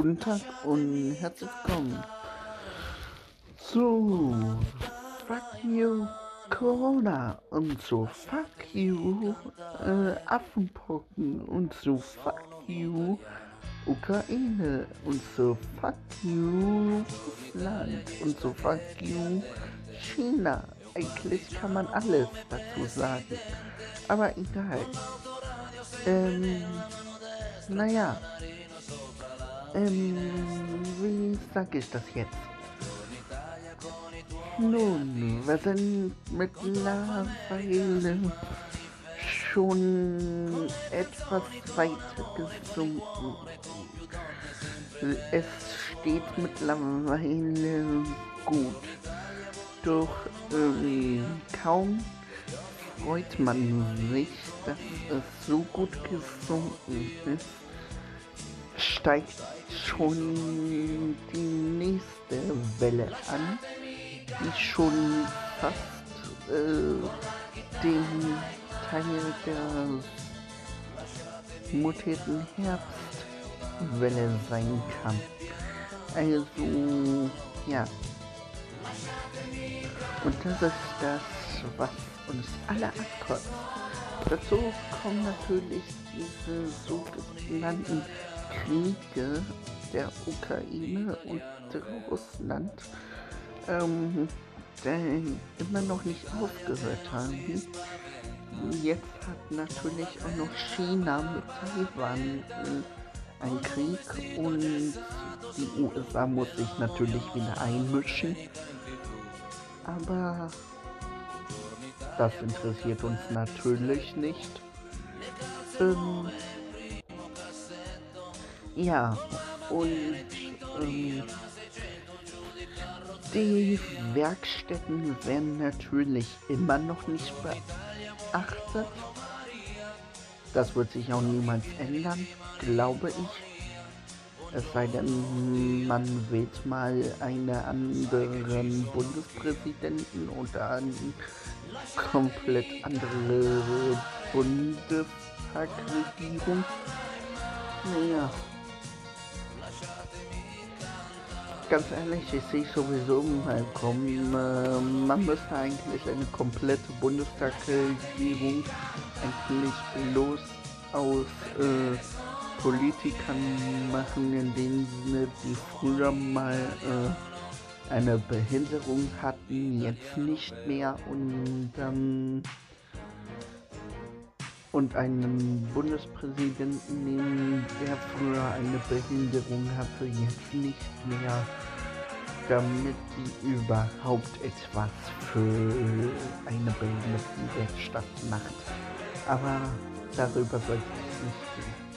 Guten Tag und herzlich willkommen zu Fuck You Corona und zu Fuck You äh, Affenpocken und zu Fuck You Ukraine und zu Fuck You Russland und zu Fuck You China. Eigentlich kann man alles dazu sagen, aber egal. Ähm, naja. Ähm, wie sag ich das jetzt? Nun, wir sind mittlerweile schon etwas weiter gesunken. Es steht mittlerweile gut. Doch ähm, kaum freut man sich, dass es so gut gesunken ist, steigt schon die nächste Welle an, die schon fast äh, den Teil der mutierten Herbstwelle sein kann. Also, ja. Und das ist das, was uns alle abkotzt. Dazu kommen natürlich diese sogenannten Kriege der Ukraine und Russland, ähm, immer noch nicht aufgehört haben. Jetzt hat natürlich auch noch China mit Taiwan äh, einen Krieg und die USA muss sich natürlich wieder einmischen. Aber das interessiert uns natürlich nicht. Ähm, ja, und ähm, die Werkstätten werden natürlich immer noch nicht beachtet. Das wird sich auch niemals ändern, glaube ich. Es sei denn, man wählt mal einen anderen Bundespräsidenten oder eine komplett andere Bundestagregierung. Naja. Ganz ehrlich, ich sehe sowieso mal kommen. Äh, man müsste eigentlich eine komplette Bundestagregierung eigentlich bloß aus äh, Politikern machen, in dem Sinne, die früher mal äh, eine Behinderung hatten, jetzt nicht mehr und dann und einen Bundespräsidenten nehmen, früher eine Behinderung hatte, jetzt nicht mehr, damit die überhaupt etwas für eine Behindertenwerkstatt macht. Aber darüber sollte es nicht gehen.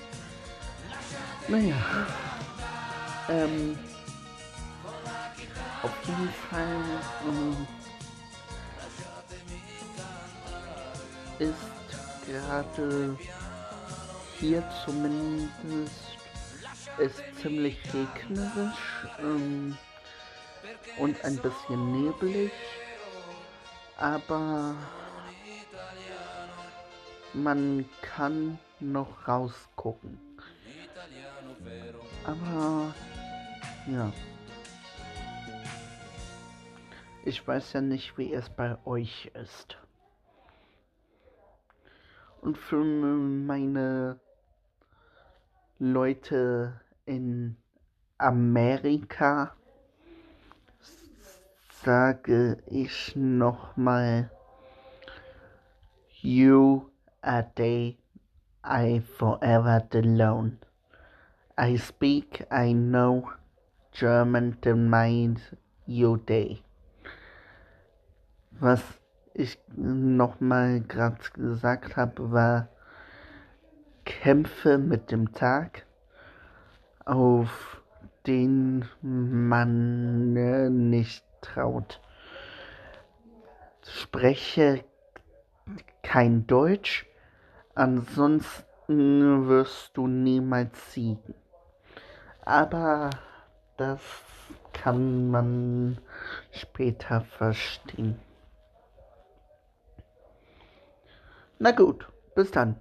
Naja, ähm, auf jeden Fall ähm, ist gerade hier zumindest ist ziemlich regnerisch ähm, und ein bisschen neblig, aber man kann noch rausgucken. Aber ja. Ich weiß ja nicht, wie es bei euch ist. Und für meine Leute in Amerika sage ich nochmal, You are day I forever alone. I speak, I know German mind you day. Was ich nochmal gerade gesagt habe, war Kämpfe mit dem Tag, auf den man nicht traut. Spreche kein Deutsch, ansonsten wirst du niemals siegen. Aber das kann man später verstehen. Na gut, bis dann.